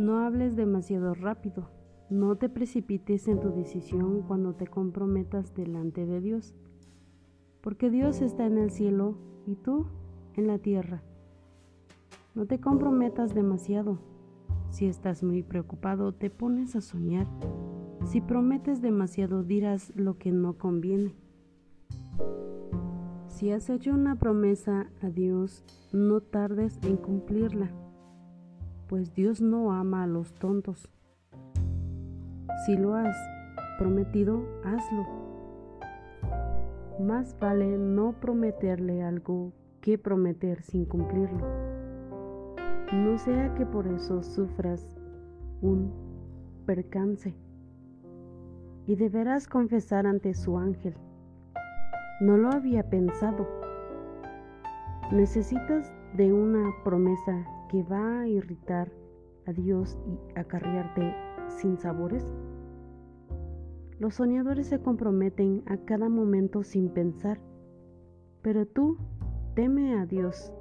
No hables demasiado rápido. No te precipites en tu decisión cuando te comprometas delante de Dios, porque Dios está en el cielo y tú en la tierra. No te comprometas demasiado. Si estás muy preocupado, te pones a soñar. Si prometes demasiado, dirás lo que no conviene. Si has hecho una promesa a Dios, no tardes en cumplirla, pues Dios no ama a los tontos. Si lo has prometido, hazlo. Más vale no prometerle algo que prometer sin cumplirlo. No sea que por eso sufras un percance y deberás confesar ante su ángel. No lo había pensado. Necesitas de una promesa que va a irritar a Dios y acarrearte sin sabores. Los soñadores se comprometen a cada momento sin pensar, pero tú teme a Dios